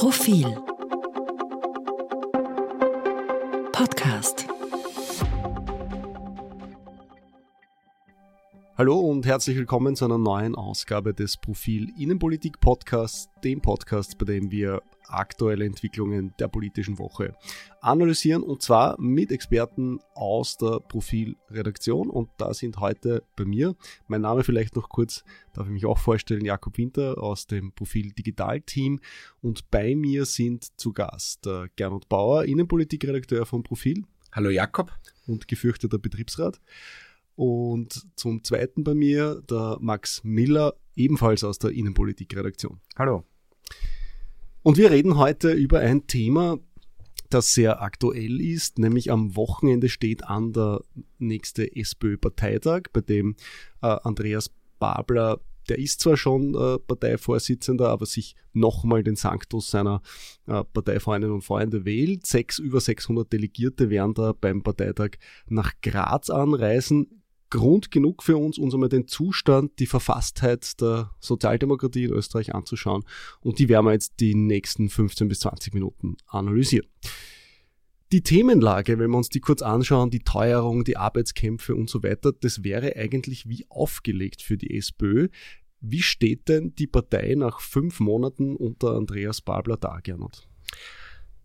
Profil. Podcast. Hallo und herzlich willkommen zu einer neuen Ausgabe des Profil Innenpolitik Podcasts, dem Podcast, bei dem wir aktuelle Entwicklungen der politischen Woche analysieren und zwar mit Experten aus der Profilredaktion und da sind heute bei mir, mein Name vielleicht noch kurz, darf ich mich auch vorstellen, Jakob Winter aus dem Profil Digital Team und bei mir sind zu Gast äh, Gernot Bauer, Innenpolitikredakteur von Profil. Hallo Jakob. Und gefürchteter Betriebsrat. Und zum zweiten bei mir der Max Miller, ebenfalls aus der Innenpolitikredaktion. Hallo. Und wir reden heute über ein Thema, das sehr aktuell ist, nämlich am Wochenende steht an der nächste SPÖ-Parteitag, bei dem äh, Andreas Babler, der ist zwar schon äh, Parteivorsitzender, aber sich nochmal den Sanctus seiner äh, Parteifreundinnen und Freunde wählt. Sechs, über 600 Delegierte werden da beim Parteitag nach Graz anreisen. Grund genug für uns, uns einmal den Zustand, die Verfasstheit der Sozialdemokratie in Österreich anzuschauen. Und die werden wir jetzt die nächsten 15 bis 20 Minuten analysieren. Die Themenlage, wenn wir uns die kurz anschauen, die Teuerung, die Arbeitskämpfe und so weiter, das wäre eigentlich wie aufgelegt für die SPÖ. Wie steht denn die Partei nach fünf Monaten unter Andreas Babler da, Gernot?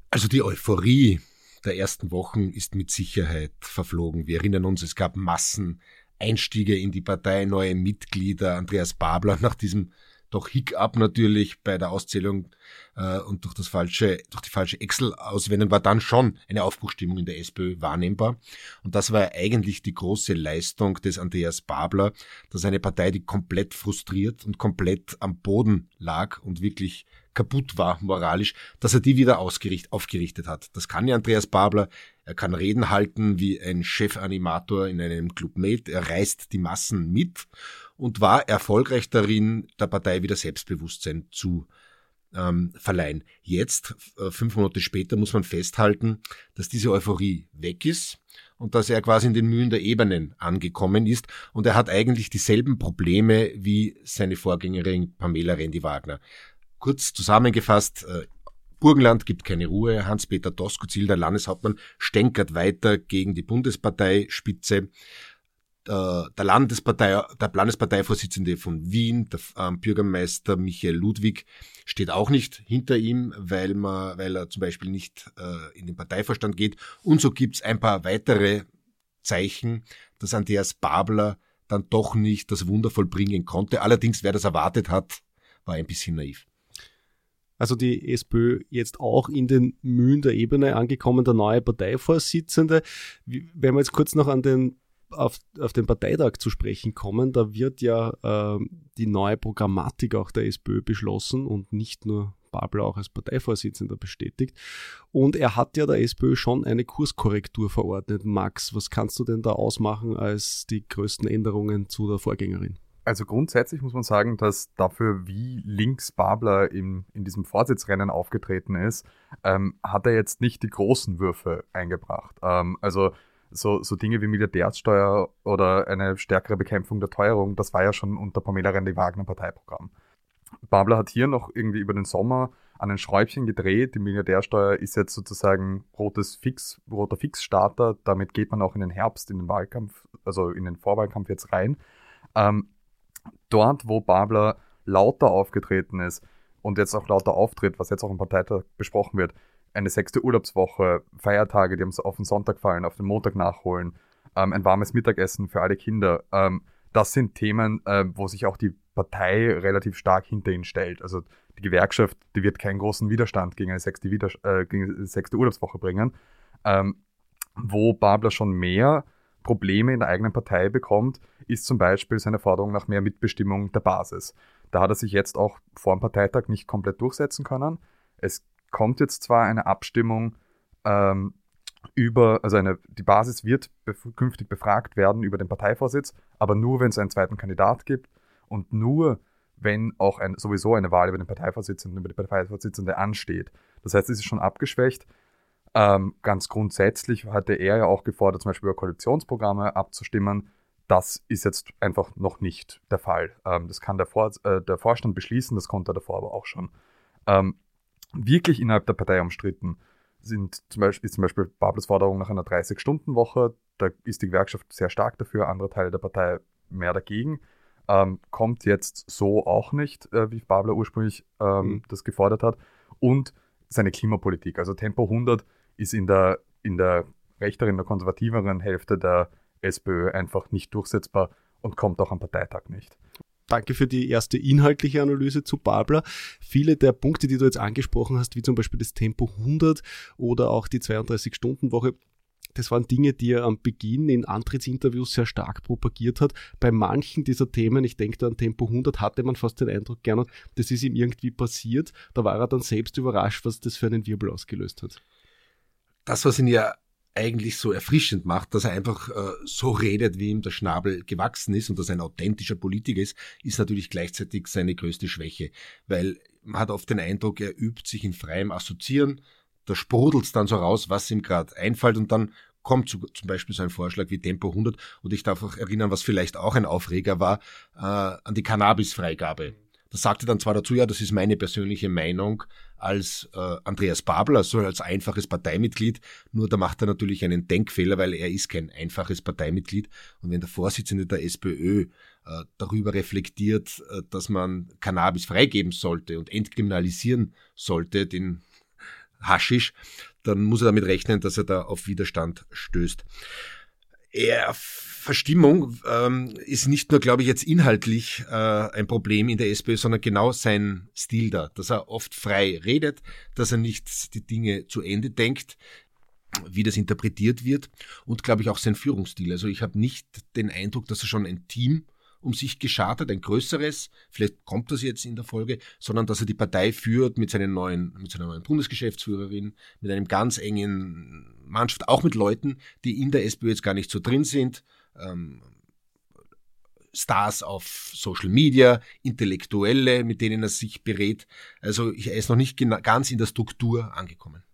Also die Euphorie der ersten Wochen ist mit Sicherheit verflogen. Wir erinnern uns, es gab Massen Einstiege in die Partei, neue Mitglieder, Andreas Babler nach diesem doch Hiccup natürlich bei der Auszählung äh, und durch das falsche, durch die falsche Excel-Auswendung war dann schon eine Aufbruchstimmung in der SPÖ wahrnehmbar. Und das war eigentlich die große Leistung des Andreas Babler, dass eine Partei, die komplett frustriert und komplett am Boden lag und wirklich kaputt war moralisch, dass er die wieder ausgericht, aufgerichtet hat. Das kann ja Andreas Babler. Er kann Reden halten wie ein Chefanimator in einem Club Med. Er reißt die Massen mit und war erfolgreich darin, der Partei wieder Selbstbewusstsein zu ähm, verleihen. Jetzt, äh, fünf Monate später, muss man festhalten, dass diese Euphorie weg ist und dass er quasi in den Mühen der Ebenen angekommen ist und er hat eigentlich dieselben Probleme wie seine Vorgängerin Pamela Rendi-Wagner. Kurz zusammengefasst, äh, Burgenland gibt keine Ruhe. Hans-Peter Doskozil, der Landeshauptmann, stänkert weiter gegen die Bundesparteispitze. Äh, der, Landespartei, der Landesparteivorsitzende von Wien, der ähm, Bürgermeister Michael Ludwig, steht auch nicht hinter ihm, weil, man, weil er zum Beispiel nicht äh, in den Parteiverstand geht. Und so gibt's ein paar weitere Zeichen, dass Andreas Babler dann doch nicht das Wunder vollbringen konnte. Allerdings, wer das erwartet hat, war ein bisschen naiv. Also die SPÖ jetzt auch in den Mühen der Ebene angekommen, der neue Parteivorsitzende. Wenn wir jetzt kurz noch an den auf, auf den Parteitag zu sprechen kommen, da wird ja äh, die neue Programmatik auch der SPÖ beschlossen und nicht nur Babler auch als Parteivorsitzender bestätigt. Und er hat ja der SPÖ schon eine Kurskorrektur verordnet. Max, was kannst du denn da ausmachen als die größten Änderungen zu der Vorgängerin? Also grundsätzlich muss man sagen, dass dafür, wie links Babler im, in diesem Vorsitzrennen aufgetreten ist, ähm, hat er jetzt nicht die großen Würfe eingebracht. Ähm, also so, so Dinge wie Milliardärsteuer oder eine stärkere Bekämpfung der Teuerung, das war ja schon unter Pamela Rendi-Wagner Parteiprogramm. Babler hat hier noch irgendwie über den Sommer an ein Schräubchen gedreht. Die Milliardärsteuer ist jetzt sozusagen rotes Fix, roter Fixstarter. Damit geht man auch in den Herbst, in den Wahlkampf, also in den Vorwahlkampf jetzt rein. Ähm, dort, wo Babler lauter aufgetreten ist und jetzt auch lauter auftritt, was jetzt auch im Parteitag besprochen wird, eine sechste Urlaubswoche, Feiertage, die auf den Sonntag fallen, auf den Montag nachholen, ähm, ein warmes Mittagessen für alle Kinder. Ähm, das sind Themen, äh, wo sich auch die Partei relativ stark hinter ihn stellt. Also die Gewerkschaft, die wird keinen großen Widerstand gegen eine sechste, Wider äh, gegen eine sechste Urlaubswoche bringen. Ähm, wo Babler schon mehr Probleme in der eigenen Partei bekommt, ist zum Beispiel seine Forderung nach mehr Mitbestimmung der Basis. Da hat er sich jetzt auch vor dem Parteitag nicht komplett durchsetzen können. Es kommt jetzt zwar eine Abstimmung ähm, über, also eine, die Basis wird bef künftig befragt werden über den Parteivorsitz, aber nur, wenn es einen zweiten Kandidat gibt und nur, wenn auch ein, sowieso eine Wahl über den Parteivorsitzenden, über die Parteivorsitzende ansteht. Das heißt, es ist schon abgeschwächt. Ähm, ganz grundsätzlich hatte er ja auch gefordert, zum Beispiel über Koalitionsprogramme abzustimmen. Das ist jetzt einfach noch nicht der Fall. Ähm, das kann der, Vor äh, der, Vorstand beschließen, das konnte er davor aber auch schon. Ähm, wirklich innerhalb der Partei umstritten sind zum Beispiel, ist zum Beispiel Babels Forderung nach einer 30-Stunden-Woche. Da ist die Gewerkschaft sehr stark dafür, andere Teile der Partei mehr dagegen. Ähm, kommt jetzt so auch nicht, äh, wie Babler ursprünglich ähm, mhm. das gefordert hat. Und seine Klimapolitik. Also Tempo 100 ist in der, in der rechteren, der konservativeren Hälfte der SPÖ einfach nicht durchsetzbar und kommt auch am Parteitag nicht. Danke für die erste inhaltliche Analyse zu Babler. Viele der Punkte, die du jetzt angesprochen hast, wie zum Beispiel das Tempo 100 oder auch die 32-Stunden-Woche, das waren Dinge, die er am Beginn in Antrittsinterviews sehr stark propagiert hat. Bei manchen dieser Themen, ich denke da an Tempo 100, hatte man fast den Eindruck, gerne, das ist ihm irgendwie passiert. Da war er dann selbst überrascht, was das für einen Wirbel ausgelöst hat. Das, was ihn ja eigentlich so erfrischend macht, dass er einfach äh, so redet, wie ihm der Schnabel gewachsen ist und dass er ein authentischer Politiker ist, ist natürlich gleichzeitig seine größte Schwäche, weil man hat oft den Eindruck, er übt sich in freiem Assoziieren, da sprudelt es dann so raus, was ihm gerade einfällt und dann kommt zu, zum Beispiel so ein Vorschlag wie Tempo 100 und ich darf auch erinnern, was vielleicht auch ein Aufreger war, äh, an die Cannabisfreigabe. Da sagte dann zwar dazu, ja, das ist meine persönliche Meinung als äh, Andreas Babel, also als einfaches Parteimitglied, nur da macht er natürlich einen Denkfehler, weil er ist kein einfaches Parteimitglied. Und wenn der Vorsitzende der SPÖ äh, darüber reflektiert, äh, dass man Cannabis freigeben sollte und entkriminalisieren sollte, den Haschisch, dann muss er damit rechnen, dass er da auf Widerstand stößt. Er Verstimmung ähm, ist nicht nur, glaube ich, jetzt inhaltlich äh, ein Problem in der SPÖ, sondern genau sein Stil da, dass er oft frei redet, dass er nicht die Dinge zu Ende denkt, wie das interpretiert wird und, glaube ich, auch sein Führungsstil. Also ich habe nicht den Eindruck, dass er schon ein Team um sich geschart hat, ein größeres, vielleicht kommt das jetzt in der Folge, sondern dass er die Partei führt mit, seinen neuen, mit seiner neuen Bundesgeschäftsführerin, mit einem ganz engen Mannschaft, auch mit Leuten, die in der SPÖ jetzt gar nicht so drin sind, ähm, Stars auf Social Media, Intellektuelle, mit denen er sich berät. Also er ist noch nicht ganz in der Struktur angekommen.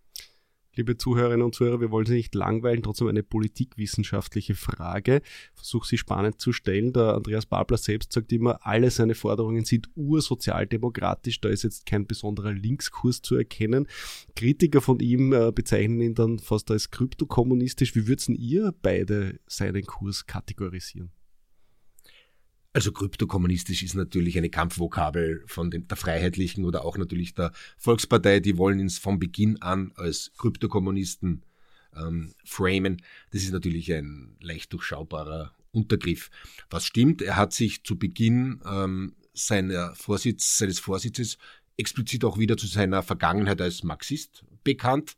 Liebe Zuhörerinnen und Zuhörer, wir wollen Sie nicht langweilen, trotzdem eine politikwissenschaftliche Frage. Versuche sie spannend zu stellen. Der Andreas Babler selbst sagt immer, alle seine Forderungen sind ursozialdemokratisch. Da ist jetzt kein besonderer Linkskurs zu erkennen. Kritiker von ihm äh, bezeichnen ihn dann fast als kryptokommunistisch. Wie würden ihr beide seinen Kurs kategorisieren? Also kryptokommunistisch ist natürlich eine Kampfvokabel von den, der Freiheitlichen oder auch natürlich der Volkspartei. Die wollen ihn von Beginn an als Kryptokommunisten ähm, framen. Das ist natürlich ein leicht durchschaubarer Untergriff. Was stimmt, er hat sich zu Beginn ähm, seiner Vorsitz, seines Vorsitzes explizit auch wieder zu seiner Vergangenheit als Marxist bekannt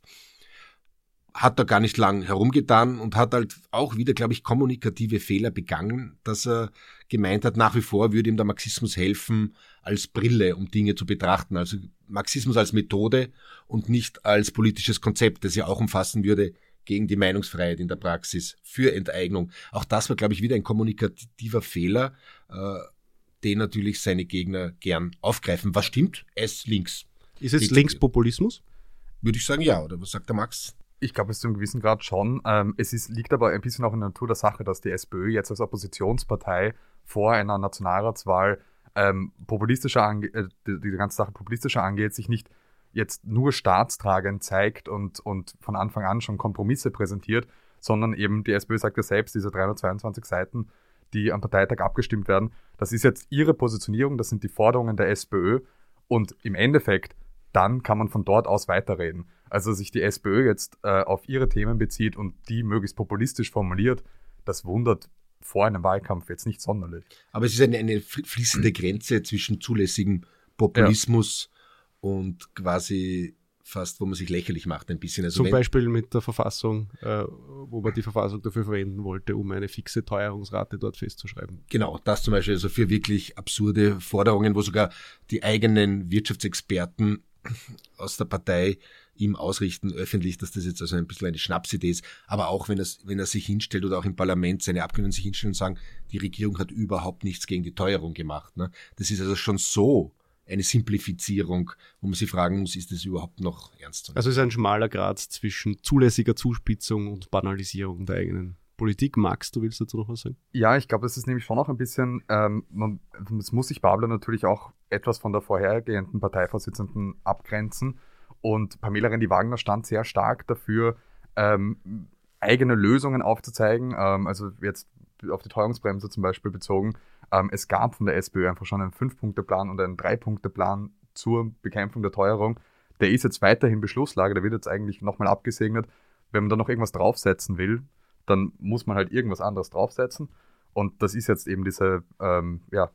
hat er gar nicht lang herumgetan und hat halt auch wieder, glaube ich, kommunikative Fehler begangen, dass er gemeint hat, nach wie vor würde ihm der Marxismus helfen als Brille, um Dinge zu betrachten. Also Marxismus als Methode und nicht als politisches Konzept, das ja auch umfassen würde gegen die Meinungsfreiheit in der Praxis, für Enteignung. Auch das war, glaube ich, wieder ein kommunikativer Fehler, äh, den natürlich seine Gegner gern aufgreifen. Was stimmt? Es links. Ist es Linkspopulismus? Würde ich sagen, ja. Oder was sagt der Max? Ich glaube, es zu einem gewissen Grad schon. Ähm, es ist, liegt aber ein bisschen auch in der Natur der Sache, dass die SPÖ jetzt als Oppositionspartei vor einer Nationalratswahl ähm, populistischer ange äh, die, die, ganze Sache populistischer angeht, sich nicht jetzt nur staatstragend zeigt und, und von Anfang an schon Kompromisse präsentiert, sondern eben die SPÖ sagt ja selbst, diese 322 Seiten, die am Parteitag abgestimmt werden, das ist jetzt ihre Positionierung, das sind die Forderungen der SPÖ und im Endeffekt, dann kann man von dort aus weiterreden. Also sich die SPÖ jetzt äh, auf ihre Themen bezieht und die möglichst populistisch formuliert, das wundert vor einem Wahlkampf jetzt nicht sonderlich. Aber es ist eine, eine fließende Grenze zwischen zulässigem Populismus ja. und quasi fast, wo man sich lächerlich macht ein bisschen. Also Zum Beispiel mit der Verfassung, äh, wo man die Verfassung dafür verwenden wollte, um eine fixe Teuerungsrate dort festzuschreiben. Genau, das zum Beispiel, also für wirklich absurde Forderungen, wo sogar die eigenen Wirtschaftsexperten aus der Partei ihm ausrichten öffentlich, dass das jetzt also ein bisschen eine Schnapsidee ist. Aber auch wenn, es, wenn er sich hinstellt oder auch im Parlament seine Abgeordneten sich hinstellen und sagen, die Regierung hat überhaupt nichts gegen die Teuerung gemacht. Ne? Das ist also schon so eine Simplifizierung, wo man sich fragen muss, ist das überhaupt noch ernst zu nehmen? Also es ist ein schmaler Grad zwischen zulässiger Zuspitzung und Banalisierung der eigenen Politik. Max, du willst dazu noch was sagen? Ja, ich glaube, das ist nämlich schon noch ein bisschen, ähm, es muss sich Babler natürlich auch etwas von der vorhergehenden Parteivorsitzenden abgrenzen Und Pamela Rendi-Wagner stand sehr stark dafür, ähm, eigene Lösungen aufzuzeigen. Ähm, also jetzt auf die Teuerungsbremse zum Beispiel bezogen. Ähm, es gab von der SPÖ einfach schon einen Fünf-Punkte-Plan und einen Drei-Punkte-Plan zur Bekämpfung der Teuerung. Der ist jetzt weiterhin Beschlusslage, der wird jetzt eigentlich nochmal abgesegnet. Wenn man da noch irgendwas draufsetzen will, dann muss man halt irgendwas anderes draufsetzen. Und das ist jetzt eben diese ähm, ja,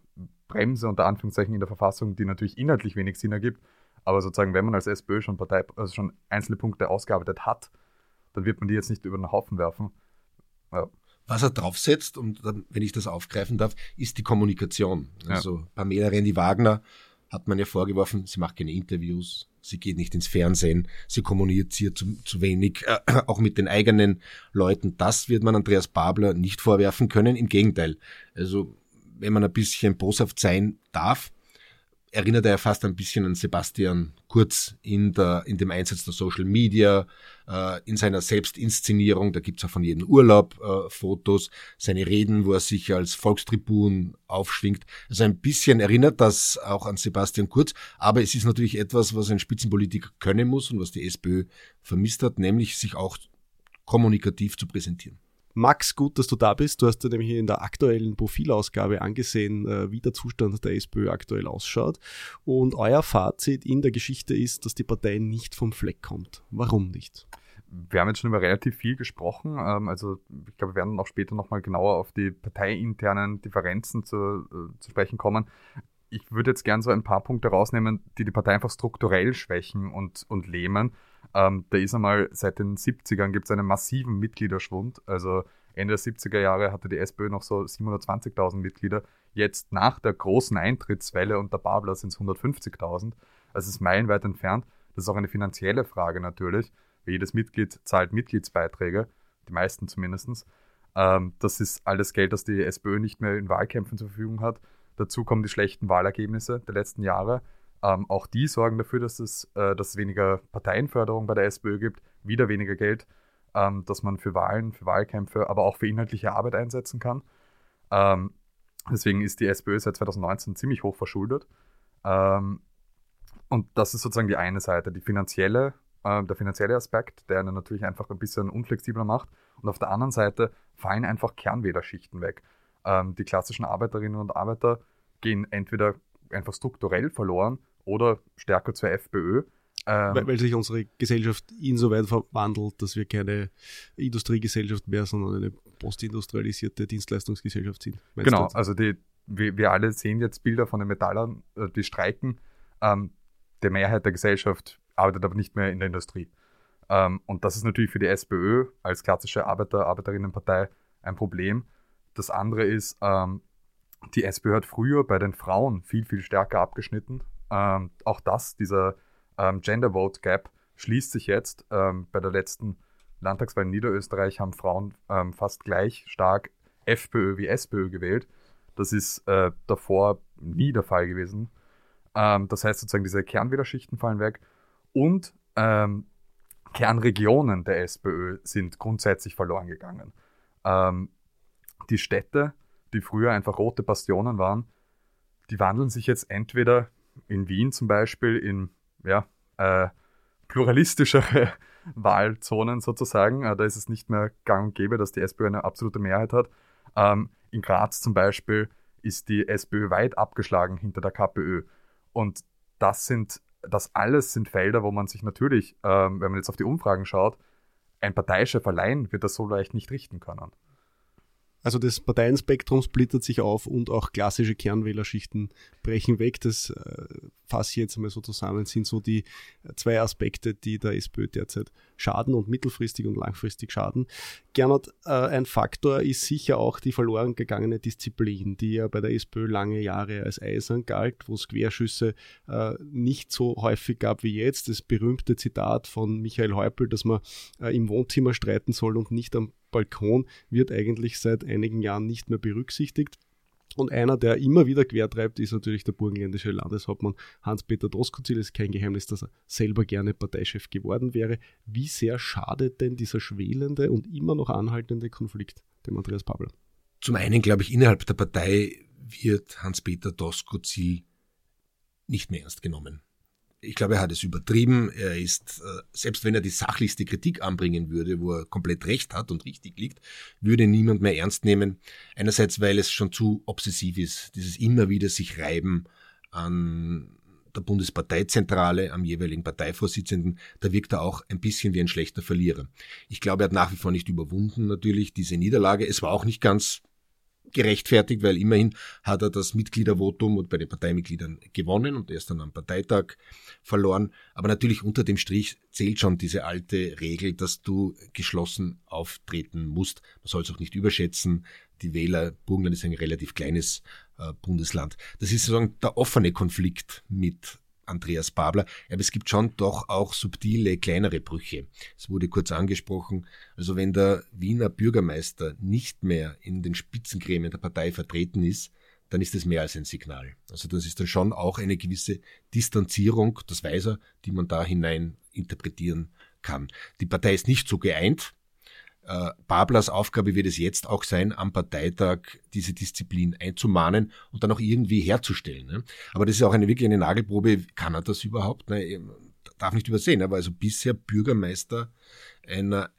Bremse unter Anführungszeichen in der Verfassung, die natürlich inhaltlich wenig Sinn ergibt. Aber sozusagen, wenn man als SPÖ schon Partei, also schon einzelne Punkte ausgearbeitet hat, dann wird man die jetzt nicht über den Haufen werfen. Ja. Was er draufsetzt, und dann, wenn ich das aufgreifen darf, ist die Kommunikation. Also ja. Pamela Rendi-Wagner hat man ja vorgeworfen, sie macht keine Interviews, sie geht nicht ins Fernsehen, sie kommuniziert zu, zu wenig, äh, auch mit den eigenen Leuten. Das wird man Andreas Babler nicht vorwerfen können. Im Gegenteil. Also, wenn man ein bisschen boshaft sein darf, erinnert er fast ein bisschen an Sebastian Kurz in, der, in dem Einsatz der Social Media, äh, in seiner Selbstinszenierung, da gibt's auch von jedem Urlaub äh, Fotos, seine Reden, wo er sich als Volkstribun aufschwingt. Also ein bisschen erinnert das auch an Sebastian Kurz, aber es ist natürlich etwas, was ein Spitzenpolitiker können muss und was die SPÖ vermisst hat, nämlich sich auch kommunikativ zu präsentieren. Max, gut, dass du da bist. Du hast dir nämlich in der aktuellen Profilausgabe angesehen, äh, wie der Zustand der SPÖ aktuell ausschaut. Und euer Fazit in der Geschichte ist, dass die Partei nicht vom Fleck kommt. Warum nicht? Wir haben jetzt schon über relativ viel gesprochen. Ähm, also ich glaube, wir werden auch später nochmal genauer auf die parteiinternen Differenzen zu, äh, zu sprechen kommen. Ich würde jetzt gern so ein paar Punkte rausnehmen, die die Partei einfach strukturell schwächen und, und lähmen. Ähm, da ist einmal seit den 70ern gibt es einen massiven Mitgliederschwund. Also Ende der 70er Jahre hatte die SPÖ noch so 720.000 Mitglieder. Jetzt nach der großen Eintrittswelle und der Babler sind es 150.000. Also es ist meilenweit entfernt. Das ist auch eine finanzielle Frage natürlich. Jedes Mitglied zahlt Mitgliedsbeiträge, die meisten zumindest. Ähm, das ist alles Geld, das die SPÖ nicht mehr in Wahlkämpfen zur Verfügung hat. Dazu kommen die schlechten Wahlergebnisse der letzten Jahre. Ähm, auch die sorgen dafür, dass es, äh, dass es weniger Parteienförderung bei der SPÖ gibt, wieder weniger Geld, ähm, dass man für Wahlen, für Wahlkämpfe, aber auch für inhaltliche Arbeit einsetzen kann. Ähm, deswegen ist die SPÖ seit 2019 ziemlich hoch verschuldet. Ähm, und das ist sozusagen die eine Seite, die finanzielle, äh, der finanzielle Aspekt, der einen natürlich einfach ein bisschen unflexibler macht. Und auf der anderen Seite fallen einfach Kernwählerschichten weg. Ähm, die klassischen Arbeiterinnen und Arbeiter gehen entweder einfach strukturell verloren oder stärker zur FPÖ. Ähm, weil, weil, sich unsere Gesellschaft insoweit verwandelt, dass wir keine Industriegesellschaft mehr, sondern eine postindustrialisierte Dienstleistungsgesellschaft sind. Genau, also die, wir, wir, alle sehen jetzt Bilder von den Metallern, äh, die streiken. Ähm, der Mehrheit der Gesellschaft arbeitet aber nicht mehr in der Industrie. Ähm, und das ist natürlich für die SPÖ als klassische Arbeiter, Arbeiterinnenpartei ein Problem. Das andere ist, ähm, die SPÖ hat früher bei den Frauen viel, viel stärker abgeschnitten. Ähm, auch das, dieser ähm, Gender Vote Gap, schließt sich jetzt. Ähm, bei der letzten Landtagswahl in Niederösterreich haben Frauen ähm, fast gleich stark FPÖ wie SPÖ gewählt. Das ist äh, davor nie der Fall gewesen. Ähm, das heißt sozusagen, diese Kernwählerschichten fallen weg und ähm, Kernregionen der SPÖ sind grundsätzlich verloren gegangen. die Städte, die früher einfach rote Bastionen waren, die wandeln sich jetzt entweder in Wien zum Beispiel in ja, äh, pluralistischere Wahlzonen sozusagen. Äh, da ist es nicht mehr gang und gäbe, dass die SPÖ eine absolute Mehrheit hat. Ähm, in Graz zum Beispiel ist die SPÖ weit abgeschlagen hinter der KPÖ. Und das sind, das alles sind Felder, wo man sich natürlich, ähm, wenn man jetzt auf die Umfragen schaut, ein Parteichef allein wird das so leicht nicht richten können. Also das Parteienspektrum splittert sich auf und auch klassische Kernwählerschichten brechen weg. Das äh, fasse ich jetzt einmal so zusammen, sind so die äh, zwei Aspekte, die der SPÖ derzeit schaden und mittelfristig und langfristig schaden. Gernot, äh, ein Faktor ist sicher auch die verloren gegangene Disziplin, die ja bei der SPÖ lange Jahre als eisern galt, wo es Querschüsse äh, nicht so häufig gab wie jetzt. Das berühmte Zitat von Michael Häupl, dass man äh, im Wohnzimmer streiten soll und nicht am Balkon wird eigentlich seit einigen Jahren nicht mehr berücksichtigt. Und einer, der immer wieder quertreibt, ist natürlich der burgenländische Landeshauptmann Hans-Peter Doskozil. Es ist kein Geheimnis, dass er selber gerne Parteichef geworden wäre. Wie sehr schadet denn dieser schwelende und immer noch anhaltende Konflikt dem Andreas Pabel? Zum einen glaube ich, innerhalb der Partei wird Hans-Peter Doskozil nicht mehr ernst genommen. Ich glaube, er hat es übertrieben. Er ist, äh, selbst wenn er die sachlichste Kritik anbringen würde, wo er komplett recht hat und richtig liegt, würde niemand mehr ernst nehmen. Einerseits, weil es schon zu obsessiv ist, dieses immer wieder sich reiben an der Bundesparteizentrale, am jeweiligen Parteivorsitzenden, da wirkt er auch ein bisschen wie ein schlechter Verlierer. Ich glaube, er hat nach wie vor nicht überwunden natürlich diese Niederlage. Es war auch nicht ganz gerechtfertigt, weil immerhin hat er das Mitgliedervotum und bei den Parteimitgliedern gewonnen und erst dann am Parteitag verloren. Aber natürlich unter dem Strich zählt schon diese alte Regel, dass du geschlossen auftreten musst. Man soll es auch nicht überschätzen. Die Wähler, Burgenland ist ein relativ kleines äh, Bundesland. Das ist sozusagen der offene Konflikt mit Andreas Babler. Aber es gibt schon doch auch subtile, kleinere Brüche. Es wurde kurz angesprochen. Also wenn der Wiener Bürgermeister nicht mehr in den Spitzengremien der Partei vertreten ist, dann ist es mehr als ein Signal. Also das ist dann schon auch eine gewisse Distanzierung, das weiß er, die man da hinein interpretieren kann. Die Partei ist nicht so geeint, äh, Bablers Aufgabe wird es jetzt auch sein, am Parteitag diese Disziplin einzumahnen und dann auch irgendwie herzustellen. Ne? Aber das ist auch eine wirklich eine Nagelprobe. Kann er das überhaupt? Ne? Darf nicht übersehen. Aber also bisher Bürgermeister einer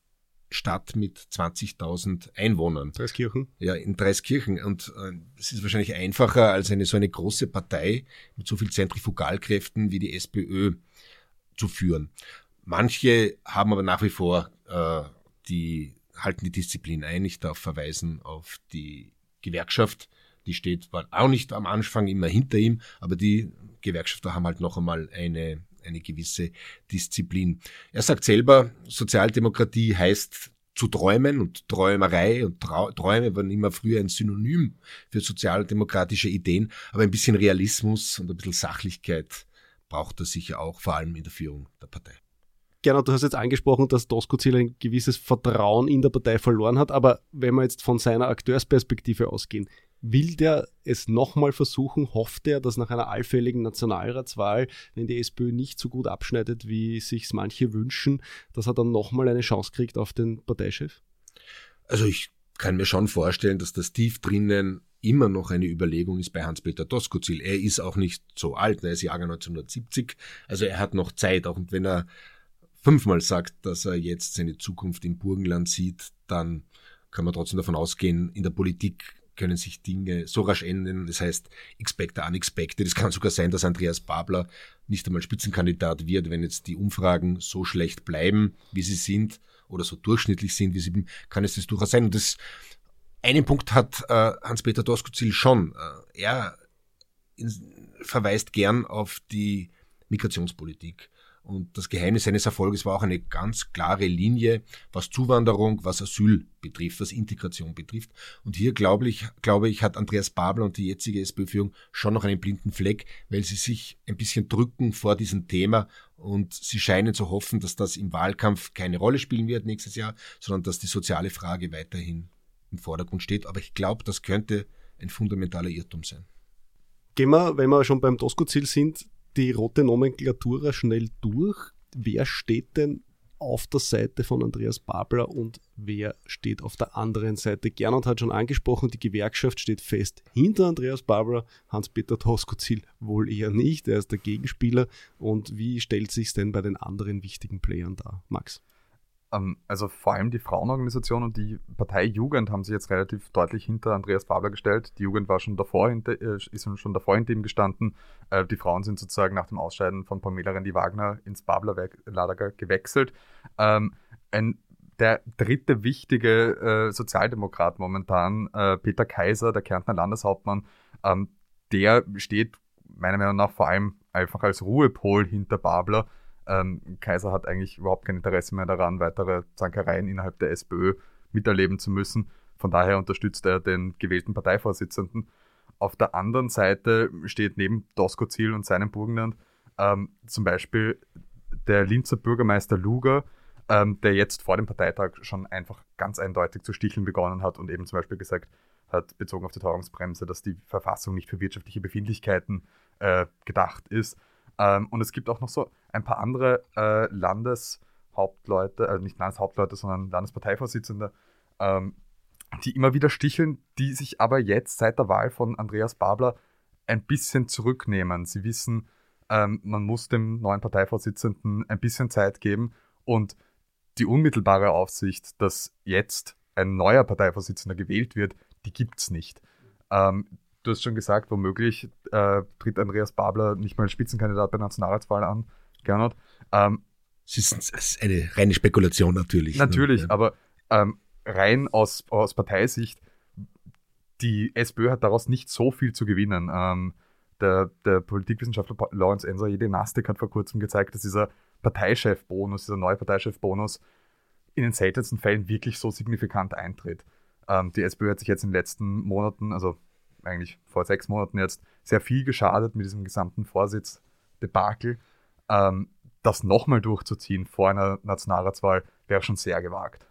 Stadt mit 20.000 Einwohnern. Dreiskirchen? Ja, in Dreiskirchen. Und es äh, ist wahrscheinlich einfacher als eine so eine große Partei mit so viel Zentrifugalkräften wie die SPÖ zu führen. Manche haben aber nach wie vor äh, die halten die Disziplin ein. Ich darf verweisen auf die Gewerkschaft. Die steht war auch nicht am Anfang immer hinter ihm, aber die Gewerkschafter haben halt noch einmal eine, eine gewisse Disziplin. Er sagt selber, Sozialdemokratie heißt zu träumen und Träumerei und Trau Träume waren immer früher ein Synonym für sozialdemokratische Ideen, aber ein bisschen Realismus und ein bisschen Sachlichkeit braucht er sicher auch, vor allem in der Führung der Partei. Genau, du hast jetzt angesprochen, dass Doskozil ein gewisses Vertrauen in der Partei verloren hat, aber wenn wir jetzt von seiner Akteursperspektive ausgehen, will der es nochmal versuchen? Hofft er, dass nach einer allfälligen Nationalratswahl, wenn die SPÖ nicht so gut abschneidet, wie sich manche wünschen, dass er dann nochmal eine Chance kriegt auf den Parteichef? Also ich kann mir schon vorstellen, dass das tief drinnen immer noch eine Überlegung ist bei Hans-Peter Doskozil. Er ist auch nicht so alt, er ist Jahrgang 1970, also er hat noch Zeit, auch wenn er fünfmal sagt, dass er jetzt seine Zukunft im Burgenland sieht, dann kann man trotzdem davon ausgehen, in der Politik können sich Dinge so rasch ändern. Das heißt, expected, unexpected. Es kann sogar sein, dass Andreas Babler nicht einmal Spitzenkandidat wird, wenn jetzt die Umfragen so schlecht bleiben, wie sie sind, oder so durchschnittlich sind, wie sie sind, kann es das durchaus sein. Und das, einen Punkt hat äh, Hans-Peter Doskozil schon. Äh, er in, verweist gern auf die Migrationspolitik. Und das Geheimnis seines Erfolges war auch eine ganz klare Linie, was Zuwanderung, was Asyl betrifft, was Integration betrifft. Und hier glaube ich, glaube ich, hat Andreas Babler und die jetzige SPÖ-Führung schon noch einen blinden Fleck, weil sie sich ein bisschen drücken vor diesem Thema und sie scheinen zu hoffen, dass das im Wahlkampf keine Rolle spielen wird nächstes Jahr, sondern dass die soziale Frage weiterhin im Vordergrund steht. Aber ich glaube, das könnte ein fundamentaler Irrtum sein. Gehen wir, wenn wir schon beim Tosco-Ziel sind, die rote Nomenklatura schnell durch. Wer steht denn auf der Seite von Andreas Babler und wer steht auf der anderen Seite? Gernot hat schon angesprochen, die Gewerkschaft steht fest hinter Andreas Babler, Hans-Peter Toskozil wohl eher nicht, er ist der Gegenspieler. Und wie stellt sich denn bei den anderen wichtigen Playern dar? Max? Ähm, also vor allem die Frauenorganisation und die Partei Jugend haben sich jetzt relativ deutlich hinter Andreas Babler gestellt. Die Jugend war schon davor hinter, äh, ist schon davor hinter ihm gestanden. Äh, die Frauen sind sozusagen nach dem Ausscheiden von Pamela Rendi-Wagner ins Babler-Lager gewechselt. Ähm, ein, der dritte wichtige äh, Sozialdemokrat momentan, äh, Peter Kaiser, der Kärntner Landeshauptmann, ähm, der steht meiner Meinung nach vor allem einfach als Ruhepol hinter Babler ähm, Kaiser hat eigentlich überhaupt kein Interesse mehr daran, weitere Zankereien innerhalb der SPÖ miterleben zu müssen. Von daher unterstützt er den gewählten Parteivorsitzenden. Auf der anderen Seite steht neben Dosko Ziel und seinem Burgenland ähm, zum Beispiel der Linzer Bürgermeister Luger, ähm, der jetzt vor dem Parteitag schon einfach ganz eindeutig zu sticheln begonnen hat und eben zum Beispiel gesagt hat, bezogen auf die Teuerungsbremse, dass die Verfassung nicht für wirtschaftliche Befindlichkeiten äh, gedacht ist. Ähm, und es gibt auch noch so ein paar andere äh, Landeshauptleute, also nicht Landeshauptleute, sondern Landesparteivorsitzende, ähm, die immer wieder sticheln, die sich aber jetzt seit der Wahl von Andreas Babler ein bisschen zurücknehmen. Sie wissen, ähm, man muss dem neuen Parteivorsitzenden ein bisschen Zeit geben und die unmittelbare Aufsicht, dass jetzt ein neuer Parteivorsitzender gewählt wird, die gibt es nicht. Ähm, du hast schon gesagt, womöglich äh, tritt Andreas Babler nicht mal als Spitzenkandidat bei der Nationalratswahl an, Gernot. Ähm, es ist eine reine Spekulation natürlich. Ne? Natürlich, ne? aber ähm, rein aus, aus Parteisicht, die SPÖ hat daraus nicht so viel zu gewinnen. Ähm, der, der Politikwissenschaftler Lawrence Enser, jede Nastik hat vor kurzem gezeigt, dass dieser Parteichef-Bonus, dieser neue Parteichef-Bonus in den seltensten Fällen wirklich so signifikant eintritt. Ähm, die SPÖ hat sich jetzt in den letzten Monaten, also eigentlich vor sechs Monaten jetzt, sehr viel geschadet mit diesem gesamten Vorsitz-Debakel. Ähm, das nochmal durchzuziehen vor einer Nationalratswahl wäre schon sehr gewagt.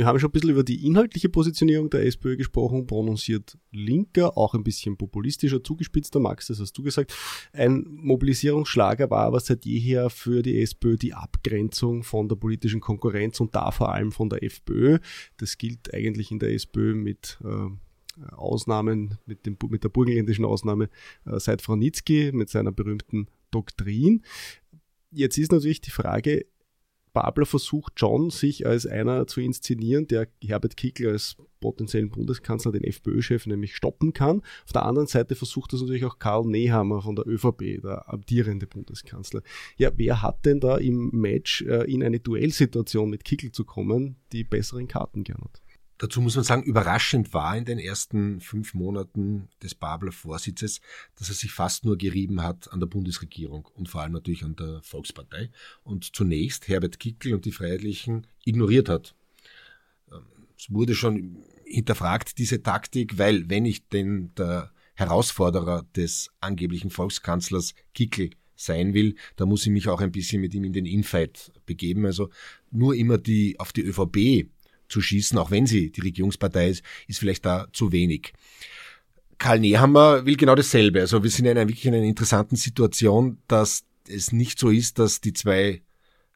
Wir haben schon ein bisschen über die inhaltliche Positionierung der SPÖ gesprochen, prononciert linker, auch ein bisschen populistischer, zugespitzter, Max, das hast du gesagt. Ein Mobilisierungsschlager war aber seit jeher für die SPÖ die Abgrenzung von der politischen Konkurrenz und da vor allem von der FPÖ. Das gilt eigentlich in der SPÖ mit äh, Ausnahmen, mit, dem, mit der burgenländischen Ausnahme äh, seit Franitzky mit seiner berühmten Doktrin. Jetzt ist natürlich die Frage, Babler versucht schon, sich als einer zu inszenieren, der Herbert Kickl als potenziellen Bundeskanzler, den FPÖ-Chef, nämlich stoppen kann. Auf der anderen Seite versucht das natürlich auch Karl Nehammer von der ÖVP, der amtierende Bundeskanzler. Ja, wer hat denn da im Match äh, in eine Duellsituation mit Kickl zu kommen, die besseren Karten, Gernot? Dazu muss man sagen, überraschend war in den ersten fünf Monaten des Babler Vorsitzes, dass er sich fast nur gerieben hat an der Bundesregierung und vor allem natürlich an der Volkspartei und zunächst Herbert Kickl und die Freiheitlichen ignoriert hat. Ähm, es wurde schon hinterfragt, diese Taktik, weil wenn ich denn der Herausforderer des angeblichen Volkskanzlers Kickl sein will, da muss ich mich auch ein bisschen mit ihm in den Infight begeben. Also nur immer die auf die ÖVP zu schießen, auch wenn sie die Regierungspartei ist, ist vielleicht da zu wenig. Karl Nehammer will genau dasselbe. Also wir sind in einer wirklich in einer interessanten Situation, dass es nicht so ist, dass die zwei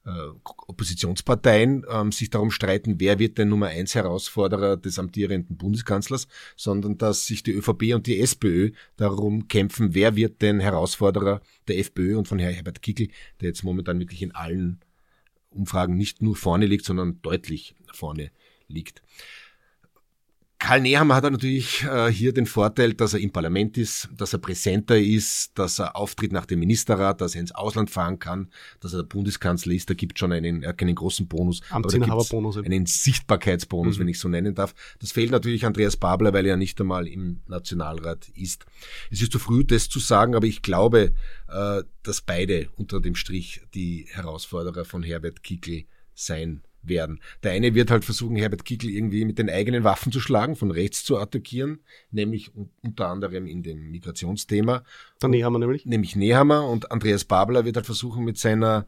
äh, Oppositionsparteien ähm, sich darum streiten, wer wird der Nummer eins Herausforderer des amtierenden Bundeskanzlers, sondern dass sich die ÖVP und die SPÖ darum kämpfen, wer wird denn Herausforderer der FPÖ und von Herrn Herbert Kickel, der jetzt momentan wirklich in allen Umfragen nicht nur vorne liegt, sondern deutlich vorne liegt. Karl Nehammer hat natürlich äh, hier den Vorteil, dass er im Parlament ist, dass er präsenter ist, dass er auftritt nach dem Ministerrat, dass er ins Ausland fahren kann, dass er der Bundeskanzler ist. Da gibt schon einen, er keinen großen Bonus, Amtsinhaberbonus. einen Sichtbarkeitsbonus, mhm. wenn ich so nennen darf. Das fehlt natürlich Andreas Babler, weil er ja nicht einmal im Nationalrat ist. Es ist zu früh, das zu sagen, aber ich glaube, äh, dass beide unter dem Strich die Herausforderer von Herbert Kickl sein werden. Der eine wird halt versuchen, Herbert Kickl irgendwie mit den eigenen Waffen zu schlagen, von rechts zu attackieren, nämlich unter anderem in dem Migrationsthema. Der Nehammer nämlich? Nämlich Nehammer und Andreas Babler wird halt versuchen, mit seiner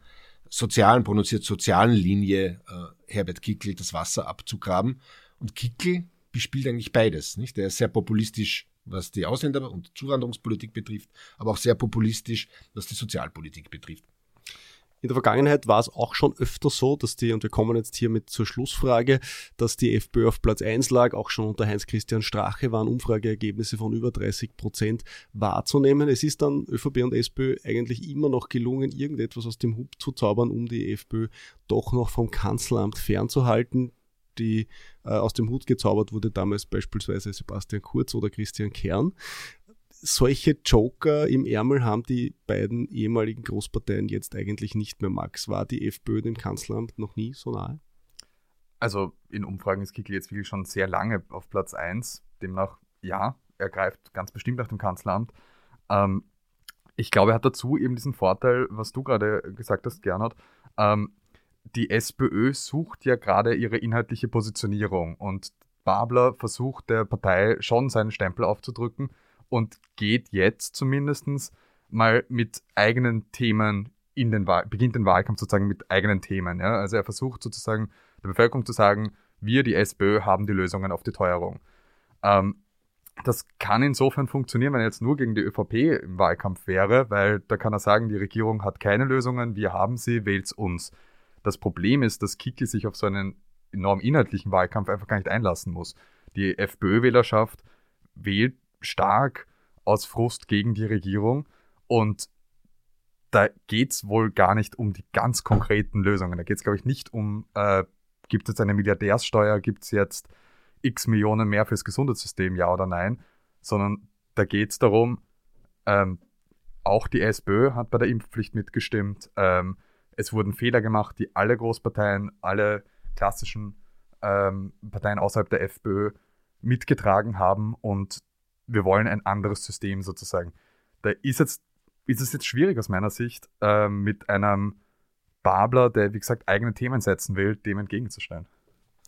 sozialen, prononciert sozialen Linie äh, Herbert Kickl das Wasser abzugraben. Und Kickl bespielt eigentlich beides. Nicht? Der ist sehr populistisch, was die Ausländer- und Zuwanderungspolitik betrifft, aber auch sehr populistisch, was die Sozialpolitik betrifft. In der Vergangenheit war es auch schon öfter so, dass die, und wir kommen jetzt hier mit zur Schlussfrage, dass die FPÖ auf Platz 1 lag, auch schon unter Heinz-Christian Strache waren Umfrageergebnisse von über 30 Prozent wahrzunehmen. Es ist dann ÖVP und SPÖ eigentlich immer noch gelungen, irgendetwas aus dem Hub zu zaubern, um die FPÖ doch noch vom Kanzleramt fernzuhalten. Die äh, aus dem Hut gezaubert wurde, damals beispielsweise Sebastian Kurz oder Christian Kern solche Joker im Ärmel haben die beiden ehemaligen Großparteien jetzt eigentlich nicht mehr, Max. War die FPÖ dem Kanzleramt noch nie so nahe? Also in Umfragen ist Kickl jetzt wirklich schon sehr lange auf Platz 1. Demnach, ja, er greift ganz bestimmt nach dem Kanzleramt. Ähm, ich glaube, er hat dazu eben diesen Vorteil, was du gerade gesagt hast, Gernot. Ähm, die SPÖ sucht ja gerade ihre inhaltliche Positionierung und Babler versucht der Partei schon seinen Stempel aufzudrücken und geht jetzt zumindest mal mit eigenen Themen in den Wahl beginnt den Wahlkampf sozusagen mit eigenen Themen. Ja? Also er versucht sozusagen der Bevölkerung zu sagen, wir, die SPÖ, haben die Lösungen auf die Teuerung. Ähm, das kann insofern funktionieren, wenn er jetzt nur gegen die ÖVP im Wahlkampf wäre, weil da kann er sagen, die Regierung hat keine Lösungen, wir haben sie, wählt's uns. Das Problem ist, dass Kiki sich auf so einen enorm inhaltlichen Wahlkampf einfach gar nicht einlassen muss. Die FPÖ-Wählerschaft wählt stark aus Frust gegen die Regierung und da geht's wohl gar nicht um die ganz konkreten Lösungen. Da geht's glaube ich, nicht um, äh, gibt es eine Milliardärssteuer, gibt's jetzt x Millionen mehr fürs Gesundheitssystem, ja oder nein, sondern da geht's darum, ähm, auch die SPÖ hat bei der Impfpflicht mitgestimmt. Ähm, es wurden Fehler gemacht, die alle Großparteien, alle klassischen ähm, Parteien außerhalb der FPÖ mitgetragen haben und wir wollen ein anderes System sozusagen. Da ist, jetzt, ist es jetzt schwierig aus meiner Sicht, äh, mit einem Babler, der wie gesagt eigene Themen setzen will, dem entgegenzustellen.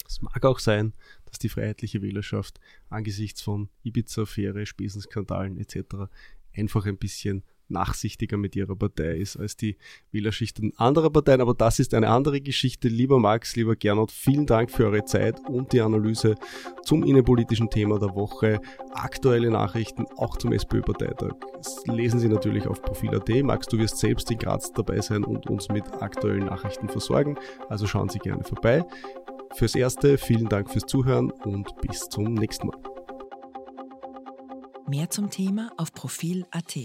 Es mag auch sein, dass die freiheitliche Wählerschaft angesichts von Ibiza-Affäre, Spesenskandalen etc. einfach ein bisschen nachsichtiger mit ihrer Partei ist als die Wählerschichten anderer Parteien. Aber das ist eine andere Geschichte. Lieber Max, lieber Gernot, vielen Dank für eure Zeit und die Analyse zum innenpolitischen Thema der Woche. Aktuelle Nachrichten auch zum SPÖ-Parteitag. Lesen Sie natürlich auf Profil.at. Max, du wirst selbst in Graz dabei sein und uns mit aktuellen Nachrichten versorgen. Also schauen Sie gerne vorbei. Fürs Erste vielen Dank fürs Zuhören und bis zum nächsten Mal. Mehr zum Thema auf Profil.at.